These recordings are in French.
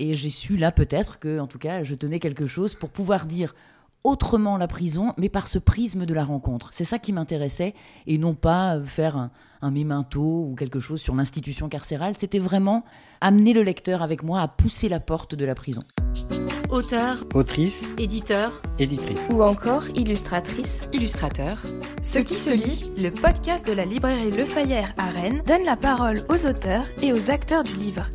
Et j'ai su là peut-être que, en tout cas, je tenais quelque chose pour pouvoir dire autrement la prison, mais par ce prisme de la rencontre. C'est ça qui m'intéressait, et non pas faire un, un mémento ou quelque chose sur l'institution carcérale. C'était vraiment amener le lecteur avec moi à pousser la porte de la prison. Auteur, autrice, éditeur, éditrice ou encore illustratrice, illustrateur. Ce qui se lit, le podcast de la librairie Le Fayère à Rennes, donne la parole aux auteurs et aux acteurs du livre.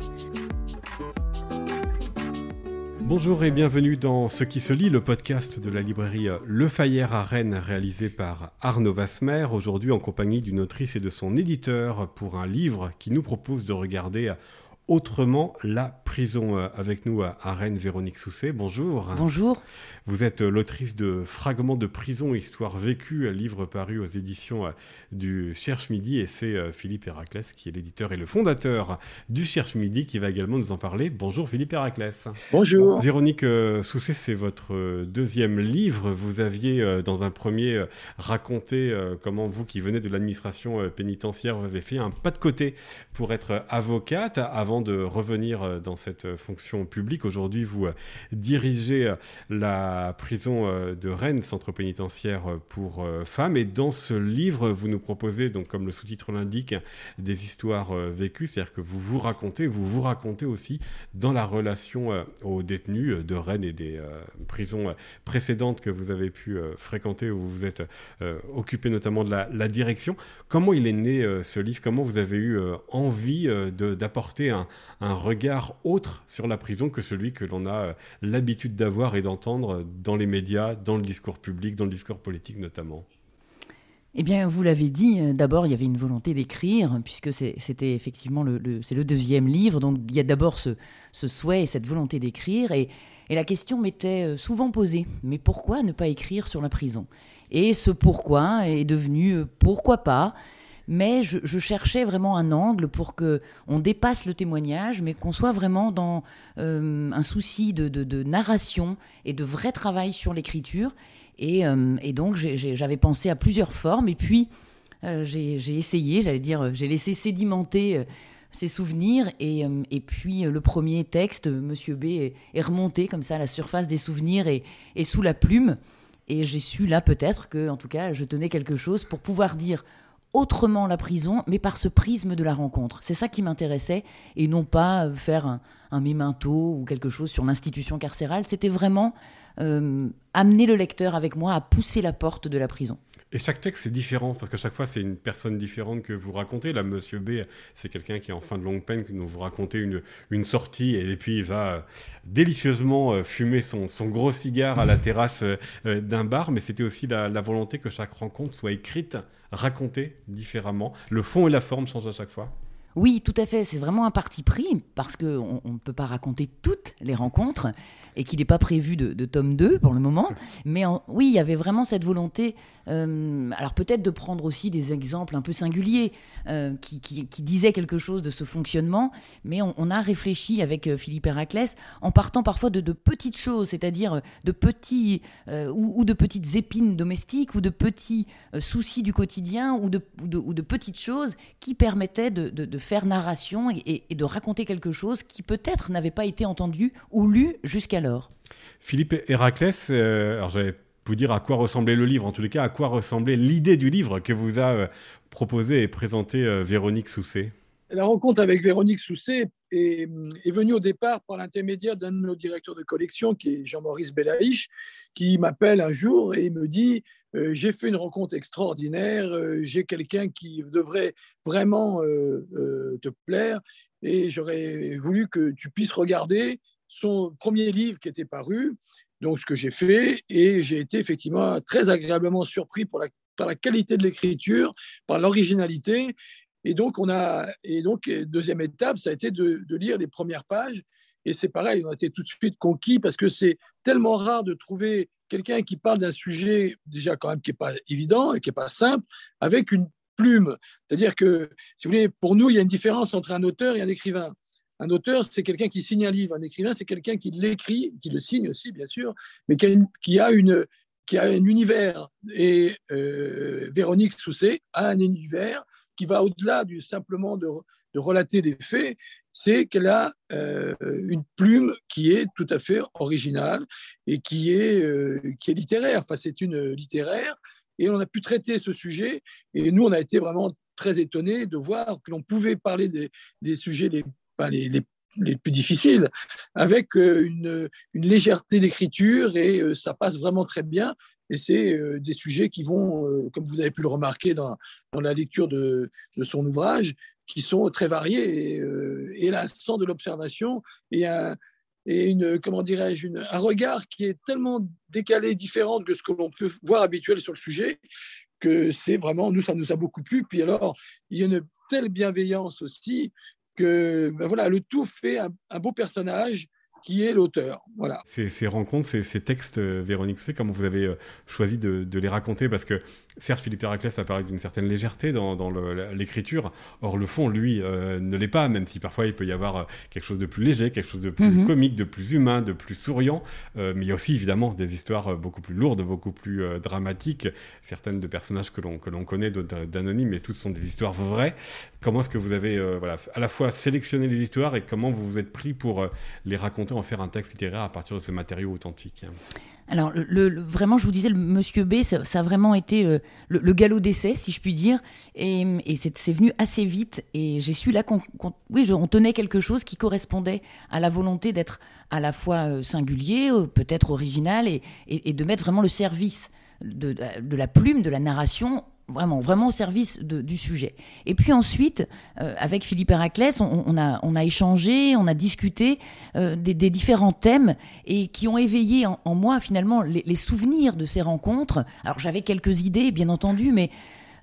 Bonjour et bienvenue dans Ce qui se lit, le podcast de la librairie Le Fayère à Rennes, réalisé par Arnaud Vasmer, aujourd'hui en compagnie d'une autrice et de son éditeur pour un livre qui nous propose de regarder autrement la prison. Euh, avec nous à Rennes, Véronique Sousset. Bonjour. Bonjour. Vous êtes euh, l'autrice de Fragments de prison, histoire vécue, livre paru aux éditions euh, du Cherche Midi. Et c'est Philippe Héraclès qui est l'éditeur et le fondateur du Cherche Midi qui va également nous en parler. Bonjour Philippe Héraclès. Bonjour. Véronique Sousset, c'est votre deuxième livre. Vous aviez dans un premier raconté comment vous qui venez de l'administration pénitentiaire, vous avez fait un pas de côté pour être avocate avant de revenir euh, dans cette fonction publique, aujourd'hui, vous euh, dirigez euh, la prison de Rennes, centre pénitentiaire pour femmes. Et dans ce livre, vous nous proposez, donc comme le sous-titre l'indique, des histoires vécues, c'est-à-dire que vous vous racontez, vous vous racontez aussi dans la relation aux détenus de Rennes et des prisons précédentes que vous avez pu fréquenter, où vous vous êtes occupé notamment de la, direction. Comment il est né ce livre? Comment vous avez eu envie d'apporter un, un, regard autre sur la prison que celui que l'on a euh, l'habitude d'avoir et d'entendre dans les médias, dans le discours public, dans le discours politique notamment eh bien, vous l'avez dit, euh, d'abord, il y avait une volonté d'écrire, puisque c'était effectivement le, c'est le deuxième livre. Donc, il y a d'abord ce, souhait et cette volonté d'écrire. Et, et, la question m'était euh, souvent posée, mais pourquoi ne pas écrire sur la prison? Et ce pourquoi est devenu pourquoi pas? Mais je, cherchais vraiment un angle pour que on dépasse le témoignage, mais qu'on soit vraiment dans euh, un souci de, narration et de vrai travail sur l'écriture. Et, euh, donc j'avais pensé à plusieurs formes, et puis euh, j'ai essayé, j'allais dire, j'ai laissé sédimenter ces souvenirs. Et, puis le premier texte, Monsieur B, est, remonté comme ça à la surface des souvenirs et sous la plume. Et j'ai su là peut-être que, en tout cas, je tenais quelque chose pour pouvoir dire autrement la prison, mais par ce prisme de la rencontre. C'est ça qui m'intéressait, et non pas faire un, un mémento ou quelque chose sur l'institution carcérale. C'était vraiment euh, amener le lecteur avec moi à pousser la porte de la prison. Et chaque texte est différent, parce qu'à chaque fois, c'est une personne différente que vous racontez. Là, Monsieur B, c'est quelqu'un qui est en fin de longue peine, dont vous racontez une, une sortie, et puis il va euh, délicieusement euh, fumer son, son, gros cigare à la terrasse d'un bar. Mais c'était aussi la, la, volonté que chaque rencontre soit écrite, racontée différemment. Le fond et la forme changent à chaque fois. Oui, tout à fait. C'est vraiment un parti pris, parce qu'on ne peut pas raconter toutes les rencontres et qu'il n'est pas prévu de, tome 2 pour le moment. Mais oui, il y avait vraiment cette volonté, euh, alors peut-être de prendre aussi des exemples un peu singuliers euh, qui, disaient quelque chose de ce fonctionnement, mais on, a réfléchi avec euh, Philippe Héraclès en partant parfois de, petites choses, c'est-à-dire de petits ou, de petites épines domestiques ou de petits soucis du quotidien ou de, ou de, petites choses qui permettaient de, faire narration et, et de raconter quelque chose qui peut-être n'avait pas été entendu ou lu jusqu'alors. Philippe Héraclès, euh, alors j'allais vous dire à quoi ressemblait le livre, en tous les cas à quoi ressemblait l'idée du livre que vous a euh, proposé et présenté euh, Véronique Sousset? La rencontre avec Véronique Sousset est, venue au départ par l'intermédiaire d'un de nos directeurs de collection, qui est Jean-Maurice Belaïch, qui m'appelle un jour et me dit J'ai fait une rencontre extraordinaire, j'ai quelqu'un qui devrait vraiment te plaire, et j'aurais voulu que tu puisses regarder son premier livre qui était paru, donc ce que j'ai fait, et j'ai été effectivement très agréablement surpris par la qualité de l'écriture, par l'originalité. Et donc, on a, et donc, deuxième étape, ça a été de, lire les premières pages. Et c'est pareil, on a été tout de suite conquis parce que c'est tellement rare de trouver quelqu'un qui parle d'un sujet déjà quand même qui n'est pas évident et qui n'est pas simple, avec une plume. C'est-à-dire que, si vous voulez, pour nous, il y a une différence entre un auteur et un écrivain. Un auteur, c'est quelqu'un qui signe un livre. Un écrivain, c'est quelqu'un qui l'écrit, qui le signe aussi, bien sûr, mais qui a, une, qui a un univers. Et euh, Véronique Sousset a un univers qui va au-delà du simplement de, relater des faits. c'est qu'elle a une plume qui est tout à fait originale et qui est, qui est littéraire. Enfin, c'est une littéraire. Et on a pu traiter ce sujet. Et nous, on a été vraiment très étonnés de voir que l'on pouvait parler des, des sujets les, les, les, les plus difficiles, avec euh, une, une légèreté d'écriture et euh, ça passe vraiment très bien. Et c'est euh, des sujets qui vont, comme vous avez pu le remarquer dans, dans la lecture de, de, son ouvrage, qui sont très variés. Et, et là, sans de l'observation et un, et une, comment dirais-je, un regard qui est tellement décalé, différent que ce que l'on peut voir habituel sur le sujet, que c'est vraiment, nous, ça nous a beaucoup plu. Puis alors, il y a une telle bienveillance aussi que ben voilà, le tout fait un, beau personnage qui est l'auteur. Voilà. Ces, rencontres, ces, textes, euh, Véronique, savez comment vous avez euh, choisi de, les raconter? Parce que certes, Philippe Héraclès apparaît d'une certaine légèreté dans, l'écriture, or le fond, lui, euh, ne l'est pas, même si parfois il peut y avoir quelque chose de plus léger, quelque chose de plus mhm. comique, de plus humain, de plus souriant. mais il y a aussi évidemment des histoires beaucoup plus lourdes, beaucoup plus dramatiques, certaines de personnages que l'on connaît, d'anonymes, mais toutes sont des histoires vraies. Comment est-ce que vous avez voilà, à la fois sélectionné les histoires et comment vous vous êtes pris pour les raconter? En faire un texte littéraire à partir de ce matériau authentique alors, le, vraiment, je vous disais, le Monsieur B, ça, a vraiment été euh, le, galop d'essai, si je puis dire. Et, c'est venu assez vite. Et j'ai su là qu'on oui, on tenait quelque chose qui correspondait à la volonté d'être à la fois euh, singulier, euh, peut-être original, et, de mettre vraiment le service de, la plume, de la narration vraiment, vraiment au service du sujet. Et puis ensuite, euh, avec Philippe Héraclès, on, a, on a échangé, on a discuté euh, des, différents thèmes et qui ont éveillé en, moi finalement les, souvenirs de ces rencontres. Alors j'avais quelques idées, bien entendu, mais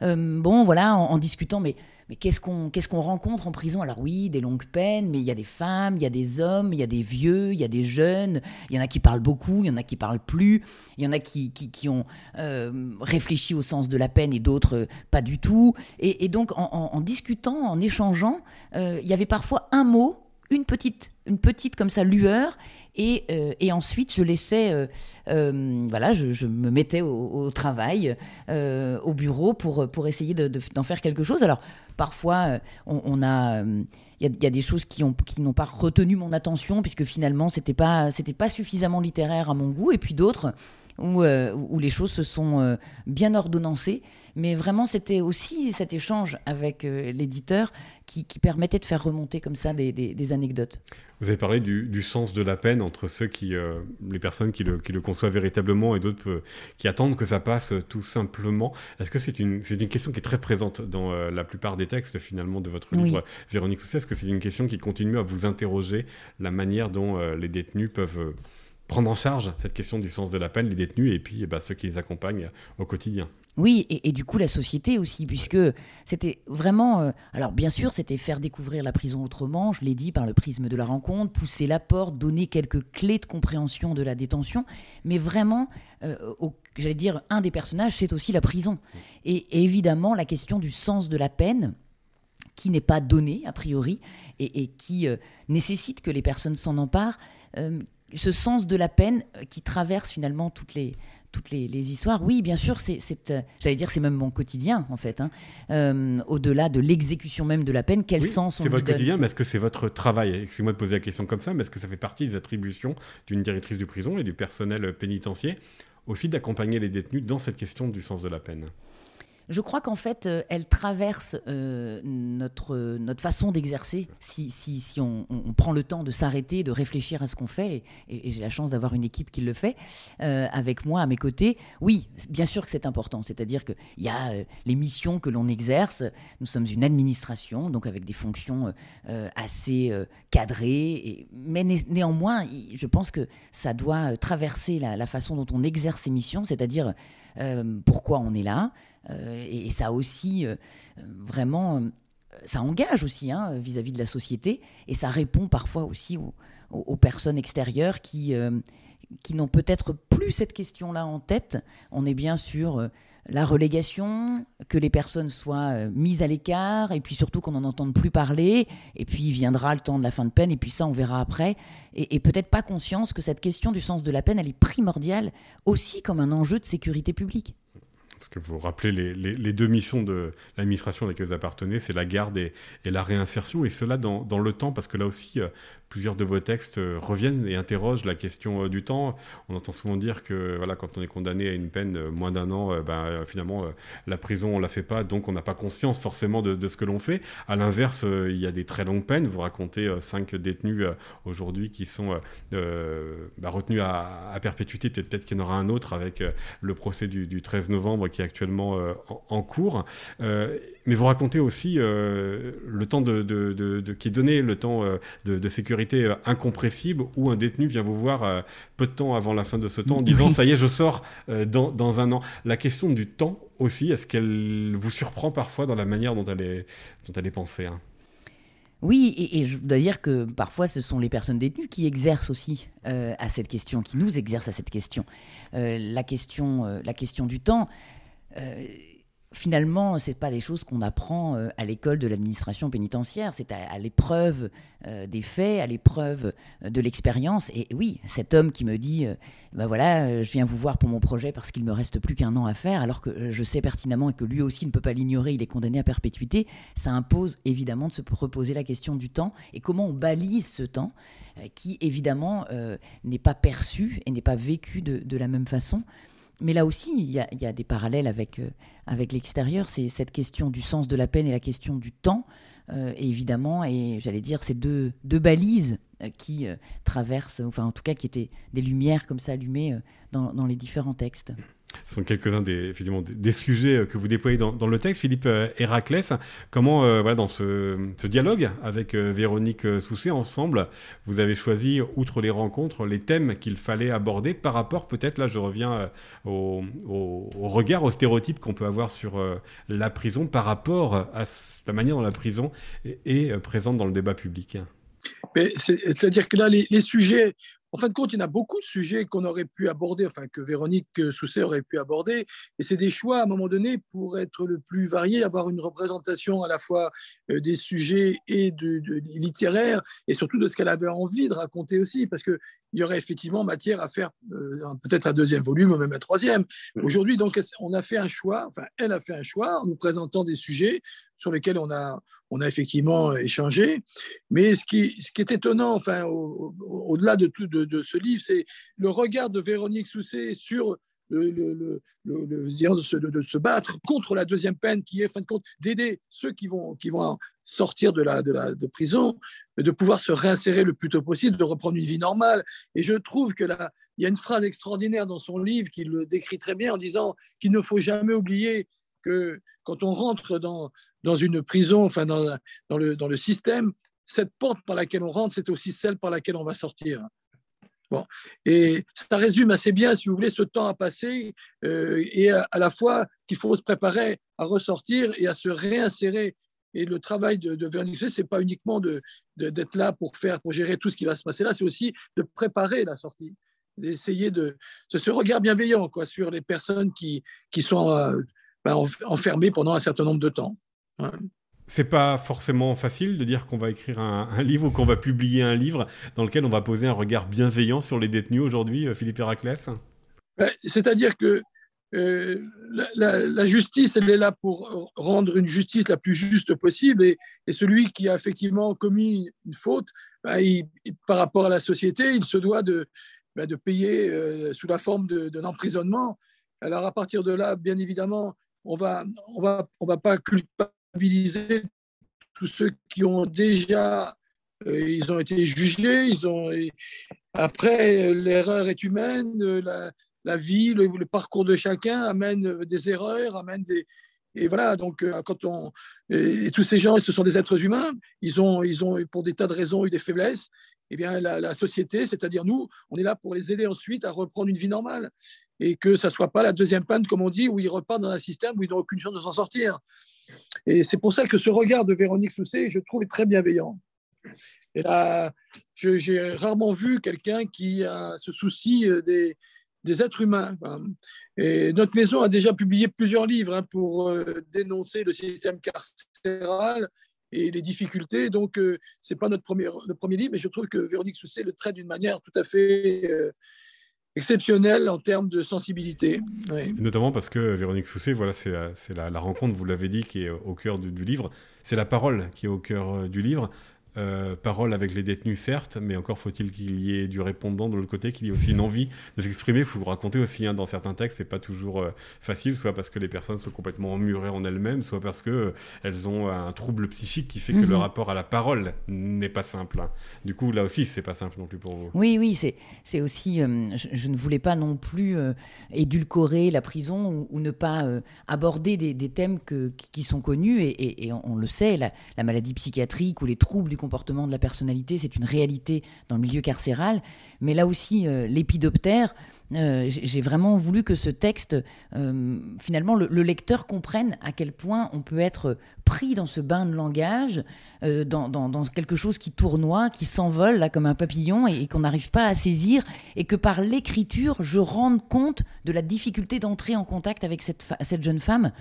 euh, bon, voilà, en, en discutant, mais mais qu'est-ce qu'on rencontre en prison? Alors oui, des longues peines, mais il y a des femmes, il y a des hommes, il y a des vieux, il y a des jeunes, il y en a qui parlent beaucoup, il y en a qui parlent plus, il y en a qui, qui, ont euh, réfléchi au sens de la peine et d'autres euh, pas du tout. Et, donc en, discutant, en échangeant, il y avait parfois un mot, une petite, une petite comme ça lueur, et, et, ensuite, je laissais, voilà, je, me mettais au, travail, au bureau pour, pour essayer d'en faire quelque chose. Alors, Parfois, euh, on, a, il euh, y, a des choses qui n'ont qui pas retenu mon attention puisque finalement c'était pas c'était pas suffisamment littéraire à mon goût, et puis d'autres où, euh, où, les choses se sont bien ordonnancées. Mais vraiment, c'était aussi cet échange avec l'éditeur qui, permettait de faire remonter comme ça des, anecdotes. Vous avez parlé du, sens de la peine entre ceux qui, euh, les personnes qui le, qui le, conçoivent véritablement et d'autres euh, qui attendent que ça passe euh, tout simplement. Est-ce que c'est une, c'est une question qui est très présente dans la plupart des textes finalement de votre livre, Véronique Sousset? Est-ce que c'est une question qui continue à vous interroger la manière dont les détenus peuvent prendre en charge cette question du sens de la peine, les détenus et puis ben, ceux qui les accompagnent au quotidien oui, et, du coup la société aussi, puisque c'était vraiment... Euh, alors bien sûr, c'était faire découvrir la prison autrement, je l'ai dit, par le prisme de la rencontre, pousser la porte, donner quelques clés de compréhension de la détention, mais vraiment, euh, j'allais dire, un des personnages, c'est aussi la prison. Et, évidemment, la question du sens de la peine, qui n'est pas donnée a priori, et, qui euh, nécessite que les personnes s'en emparent, ce sens de la peine qui traverse finalement toutes les toutes les, histoires. Oui, bien sûr, c'est, euh, j'allais dire, c'est même mon quotidien, en fait. Hein. Euh, au-delà de l'exécution même de la peine, quel sens on C'est votre quotidien, mais est-ce que c'est votre travail? Excusez-moi de poser la question comme ça, mais est-ce que ça fait partie des attributions d'une directrice de prison et du personnel pénitentiaire aussi d'accompagner les détenus dans cette question du sens de la peine? Je crois qu'en fait, euh, elle traverse euh, notre, notre façon d'exercer si, si, si on, prend le temps de s'arrêter, de réfléchir à ce qu'on fait. Et, j'ai la chance d'avoir une équipe qui le fait euh, avec moi à mes côtés. Oui, bien sûr que c'est important. C'est-à-dire qu'il y a les missions que l'on exerce. Nous sommes une administration, donc avec des fonctions assez cadrées. Mais néanmoins, je pense que ça doit traverser la façon dont on exerce ces missions, c'est-à-dire pourquoi on est là euh, et, ça aussi, euh, vraiment, euh, ça engage aussi hein, vis-à-vis de la société et ça répond parfois aussi aux, personnes extérieures qui, qui n'ont peut-être plus cette question-là en tête. On est bien sur la relégation, que les personnes soient mises à l'écart, et puis surtout qu'on n'en entende plus parler, et puis viendra le temps de la fin de peine, et puis ça on verra après, et, peut-être pas conscience que cette question du sens de la peine, elle est primordiale aussi comme un enjeu de sécurité publique. Parce que vous rappelez les, deux missions de l'administration à laquelle vous appartenez, c'est la garde et, la réinsertion, et cela dans, dans, le temps, parce que là aussi, plusieurs de vos textes euh, reviennent et interrogent la question euh, du temps. On entend souvent dire que voilà, quand on est condamné à une peine euh, moins d'un an, ben, finalement, la prison, on la fait pas, donc on n'a pas conscience forcément de, ce que l'on fait. À l'inverse, il y a des très longues peines. Vous racontez cinq détenus aujourd'hui qui sont bah, retenus à, perpétuité. Peut-être peut qu'il y en aura un autre avec le procès du, 13 novembre qui est actuellement en, cours. mais vous racontez aussi le temps de, de, qui est donné, le temps de sécurité euh, incompressible où un détenu vient vous voir euh, peu de temps avant la fin de ce temps en disant ça y est, je sors euh, dans, un an. La question du temps aussi, est-ce qu'elle vous surprend parfois dans la manière dont elle est, dont elle est pensée hein? Oui, et, je dois dire que parfois ce sont les personnes détenues qui exercent aussi à cette question, qui nous exercent à cette question. la question, la question du temps finalement, ce pas des choses qu'on apprend euh, à l'école de l'administration pénitentiaire, c'est à, l'épreuve euh, des faits, à l'épreuve euh, de l'expérience. Et oui, cet homme qui me dit, ben voilà, je viens vous voir pour mon projet parce qu'il me reste plus qu'un an à faire, alors que je sais pertinemment et que lui aussi ne peut pas l'ignorer, il est condamné à perpétuité, ça impose évidemment de se reposer la question du temps et comment on balise ce temps qui évidemment n'est pas perçu et n'est pas vécu de la même façon. Mais là aussi, il y a, des parallèles avec, euh, avec l'extérieur. C'est cette question du sens de la peine et la question du temps. Euh, évidemment, et j'allais dire, ces deux, deux balises euh, qui traversent, enfin en tout cas qui étaient des lumières comme ça allumées dans, dans les différents textes. Ce sont quelques-uns des, des, sujets euh, que vous déployez dans, le texte. Philippe euh, Héraclès, comment, euh, voilà, dans ce, dialogue avec Véronique Sousset, ensemble, vous avez choisi, outre les rencontres, les thèmes qu'il fallait aborder par rapport, peut-être, là je reviens au, regard, au stéréotype qu'on peut avoir sur la prison par rapport à la manière dont la prison est, présente dans le débat public? C'est-à-dire que là, les, sujets en fin de compte, il y en a beaucoup de sujets qu'on aurait pu aborder, enfin que Véronique Sousset aurait pu aborder, et c'est des choix à un moment donné pour être le plus varié, avoir une représentation à la fois euh, des sujets et de, littéraires, et surtout de ce qu'elle avait envie de raconter aussi, parce qu'il y aurait effectivement matière à faire euh, peut-être un deuxième volume ou même un troisième. Aujourd'hui, donc, on a fait un choix, enfin, elle a fait un choix en nous présentant des sujets sur lesquels on a, on a effectivement échangé. Mais ce qui, ce qui est étonnant, enfin, au-delà de tout de, ce livre, c'est le regard de Véronique Sousset sur le, le, le, de, se, de, se, battre contre la deuxième peine, qui est, fin de compte, d'aider ceux qui vont, qui vont sortir de la, de la de prison, de pouvoir se réinsérer le plus tôt possible, de reprendre une vie normale. Et je trouve que là, il y a une phrase extraordinaire dans son livre qui le décrit très bien en disant qu'il ne faut jamais oublier que quand on rentre dans, dans une prison, enfin dans, dans, le, dans le système, cette porte par laquelle on rentre, c'est aussi celle par laquelle on va sortir. Bon. Et ça résume assez bien, si vous voulez, ce temps à passer euh, et à, la fois qu'il faut se préparer à ressortir et à se réinsérer. Et le travail de, de ce n'est pas uniquement d'être de, là pour faire, pour gérer tout ce qui va se passer là, c'est aussi de préparer la sortie, d'essayer de, ce regard bienveillant quoi, sur les personnes qui, qui sont euh, ben, enfermé pendant un certain nombre de temps. C'est pas forcément facile de dire qu'on va écrire un, livre ou qu'on va publier un livre dans lequel on va poser un regard bienveillant sur les détenus aujourd'hui, euh, Philippe Héraclès? Ben, C'est-à-dire que euh, la, justice, elle est là pour rendre une justice la plus juste possible et, celui qui a effectivement commis une faute, ben, par rapport à la société, il se doit de, de payer euh, sous la forme d'un emprisonnement. Alors à partir de là, bien évidemment, on va, on va, on va pas culpabiliser tous ceux qui ont déjà, euh, ils ont été jugés, ils ont. Après, l'erreur est humaine, la, vie, le, parcours de chacun amène des erreurs, amène des. Et voilà, donc euh, quand on. Et, tous ces gens, ce sont des êtres humains, ils ont, ils ont, pour des tas de raisons, eu des faiblesses. Eh bien, la société, c'est-à-dire nous, on est là pour les aider ensuite à reprendre une vie normale et que ça ne soit pas la deuxième panne, comme on dit, où ils repartent dans un système où ils n'ont aucune chance de s'en sortir. Et c'est pour ça que ce regard de Véronique Sousset, je trouve, est très bienveillant. Et là, j'ai rarement vu quelqu'un qui a ce souci euh, des, êtres humains. Et notre maison a déjà publié plusieurs livres hein, pour euh, dénoncer le système carcéral et les difficultés. Donc, euh, ce n'est pas notre premier, notre premier livre, mais je trouve que Véronique Sousset le traite d'une manière tout à fait exceptionnel en termes de sensibilité. Notamment parce que Véronique Sousset, voilà, c'est la, la, rencontre, vous l'avez dit, qui est au cœur du, du livre. C'est la parole qui est au cœur du livre. Euh, parole avec les détenus, certes, mais encore faut-il qu'il y ait du répondant de l'autre côté, qu'il y ait aussi une envie de s'exprimer. Il faut vous raconter aussi, hein, dans certains textes, c'est pas toujours euh, facile, soit parce que les personnes sont complètement emmurées en elles-mêmes, soit parce que euh, elles ont un trouble psychique qui fait que le mhm. rapport à la parole n'est pas simple. Hein. Du coup, là aussi, c'est pas simple non plus pour vous. Oui, oui, c'est aussi. Je, ne voulais pas non plus édulcorer la prison ou, ne pas aborder des, des thèmes que, qui sont connus et, et, on, le sait, la, la, maladie psychiatrique ou les troubles du comportement de la personnalité, c'est une réalité dans le milieu carcéral. Mais là aussi, euh, l'épidoptère, euh, j'ai vraiment voulu que ce texte, euh, finalement, le, lecteur comprenne à quel point on peut être pris dans ce bain de langage, dans, quelque chose qui tournoie, qui s'envole là comme un papillon et, qu'on n'arrive pas à saisir, et que par l'écriture, je rende compte de la difficulté d'entrer en contact avec cette, cette jeune femme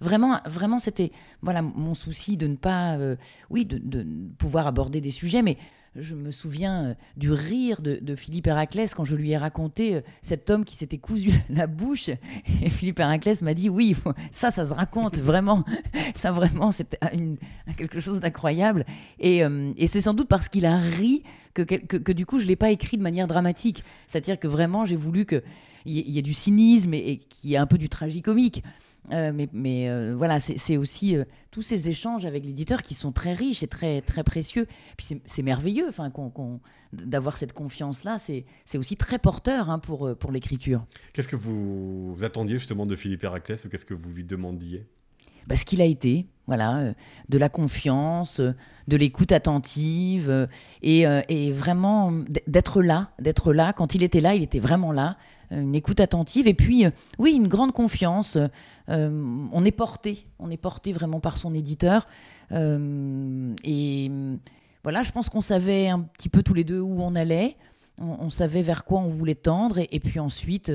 Vraiment, vraiment, c'était voilà mon souci de ne pas, euh, oui, de, pouvoir aborder des sujets, mais je me souviens euh, du rire de, Philippe Héraclès quand je lui ai raconté euh, cet homme qui s'était cousu la bouche. Et Philippe Héraclès m'a dit Oui, ça, ça se raconte vraiment. Ça, vraiment, c'était quelque chose d'incroyable. Et, c'est sans doute parce qu'il a ri que, que, du coup, je ne l'ai pas écrit de manière dramatique. C'est-à-dire que vraiment, j'ai voulu qu'il y, y, ait du cynisme et, et qu'il y ait un peu du tragicomique. Euh, mais, euh, voilà, c'est aussi euh, tous ces échanges avec l'éditeur qui sont très riches et très, très précieux. Puis c'est merveilleux d'avoir cette confiance-là. C'est aussi très porteur hein, pour, pour l'écriture. Qu'est-ce que vous, attendiez justement de Philippe Héraclès ou qu'est-ce que vous lui demandiez? Bah, Ce qu'il a été, voilà, de la confiance, de l'écoute attentive et, et vraiment d'être là, d'être là. Quand il était là, il était vraiment là une écoute attentive et puis euh, oui une grande confiance. Euh, on est porté, on est porté vraiment par son éditeur euh, et voilà, je pense qu'on savait un petit peu tous les deux où on allait, on, savait vers quoi on voulait tendre et, puis ensuite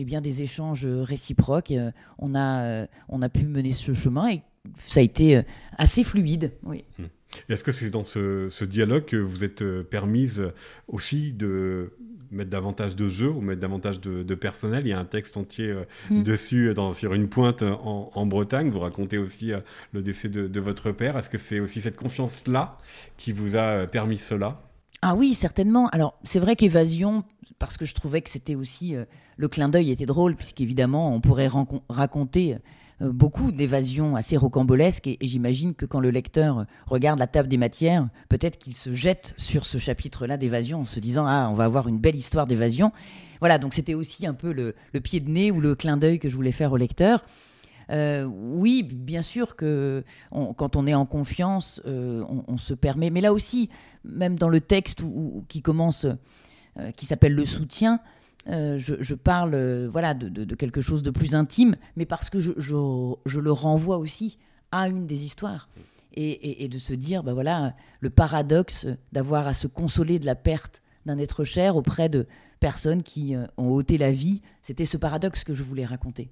eh bien des échanges réciproques, on a on a pu mener ce chemin et ça a été assez fluide. Oui. Mmh. Est-ce que c'est dans ce, ce, dialogue que vous êtes permise aussi de mettre davantage de jeux ou mettre davantage de, personnel? Il y a un texte entier euh, mm. dessus dans, sur une pointe en, Bretagne. Vous racontez aussi euh, le décès de, votre père. Est-ce que c'est aussi cette confiance-là qui vous a euh, permis cela? Ah oui, certainement. Alors, c'est vrai qu'Évasion, parce que je trouvais que c'était aussi. le clin d'œil était drôle, puisqu'évidemment, on pourrait raconter euh, beaucoup d'évasions assez rocambolesques et, j'imagine que quand le lecteur regarde la table des matières, peut-être qu'il se jette sur ce chapitre-là d'évasion en se disant ah on va avoir une belle histoire d'évasion. Voilà donc c'était aussi un peu le, pied de nez ou le clin d'œil que je voulais faire au lecteur. Euh, oui, bien sûr que quand on est en confiance, euh, on, se permet. Mais là aussi, même dans le texte qui commence, qui s'appelle le soutien, euh, je, parle euh, voilà, de, quelque chose de plus intime, mais parce que je, le renvoie aussi à une des histoires. Et, de se dire, bah voilà, le paradoxe d'avoir à se consoler de la perte d'un être cher auprès de personnes qui euh, ont ôté la vie, c'était ce paradoxe que je voulais raconter.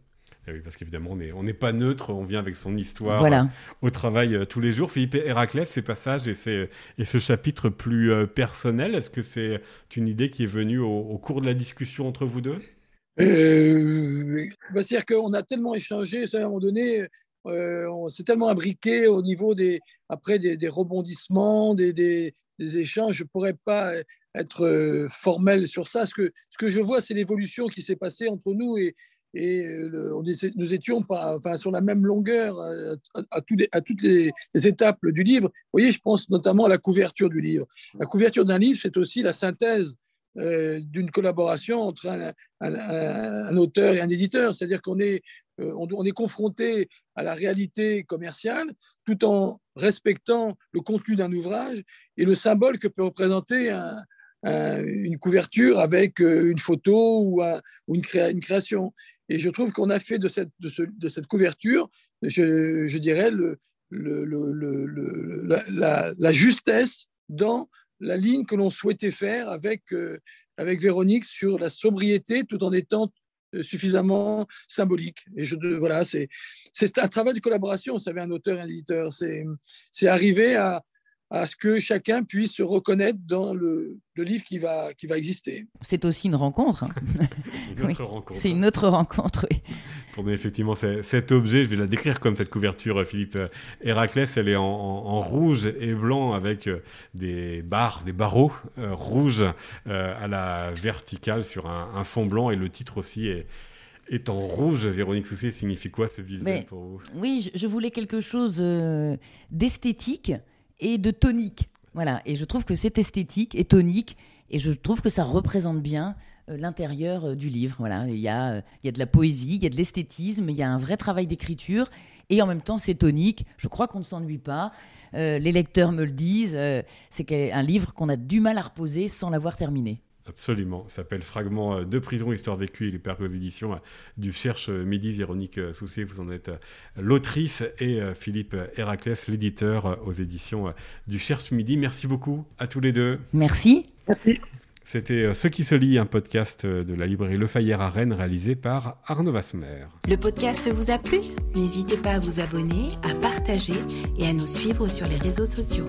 Eh oui, parce qu'évidemment, on n'est pas neutre, on vient avec son histoire euh, au travail euh, tous les jours. Philippe Héraclès, ces passages et, et ce chapitre plus euh, personnel, est-ce que c'est une idée qui est venue au, cours de la discussion entre vous deux? Bah, C'est-à-dire qu'on a tellement échangé, à un moment donné, on s'est tellement imbriqué au niveau des, après des, rebondissements, des, des, échanges. Je ne pourrais pas être formel sur ça. Ce que, ce que je vois, c'est l'évolution qui s'est passée entre nous et, et on nous étions enfin, sur la même longueur euh, à, toutes les, étapes du livre. Vous voyez, je pense notamment à la couverture du livre. La couverture d'un livre, c'est aussi la synthèse euh, d'une collaboration entre un, auteur et un éditeur. C'est-à-dire qu'on est, euh, on, est confronté à la réalité commerciale tout en respectant le contenu d'un ouvrage et le symbole que peut représenter un, une couverture avec une photo ou, une, création. Et je trouve qu'on a fait de cette, couverture, je, dirais, la, justesse dans la ligne que l'on souhaitait faire avec, euh, avec Véronique sur la sobriété tout en étant euh, suffisamment symbolique. Et voilà, c'est un travail de collaboration, vous savez, un auteur et un éditeur. C'est arriver à, à ce que chacun puisse se reconnaître dans le, livre qui va, qui va exister. C'est aussi une rencontre. Hein. une autre rencontre. C'est une autre rencontre, oui. Pour effectivement cet objet, je vais la décrire comme cette couverture, Philippe euh, Héraclès, elle est en, rouge et blanc avec euh, des barres, des barreaux euh, rouges à la verticale sur un, fond blanc et le titre aussi est, est en rouge, Véronique Soucier, signifie quoi ce visuel pour vous? Oui, je, voulais quelque chose d'esthétique et de tonique. Voilà, et je trouve que c'est esthétique et tonique, et je trouve que ça représente bien euh, l'intérieur euh, du livre. Voilà, il y, a, euh, il y a de la poésie, il y a de l'esthétisme, il y a un vrai travail d'écriture, et en même temps c'est tonique. Je crois qu'on ne s'ennuie pas. les lecteurs me le disent, c'est un livre qu'on a du mal à reposer sans l'avoir terminé. Absolument. Ça s'appelle Fragment de prison, histoire vécue. Il est paru aux éditions du Cherche Midi. Véronique Soucé, vous en êtes l'autrice et Philippe Héraclès, l'éditeur aux éditions du Cherche Midi. Merci beaucoup à tous les deux. Merci. Merci. C'était Ce qui se lit, un podcast de la librairie Le Fayère à Rennes réalisé par Arnaud Vasmer. Le podcast vous a plu? N'hésitez pas à vous abonner, à partager et à nous suivre sur les réseaux sociaux.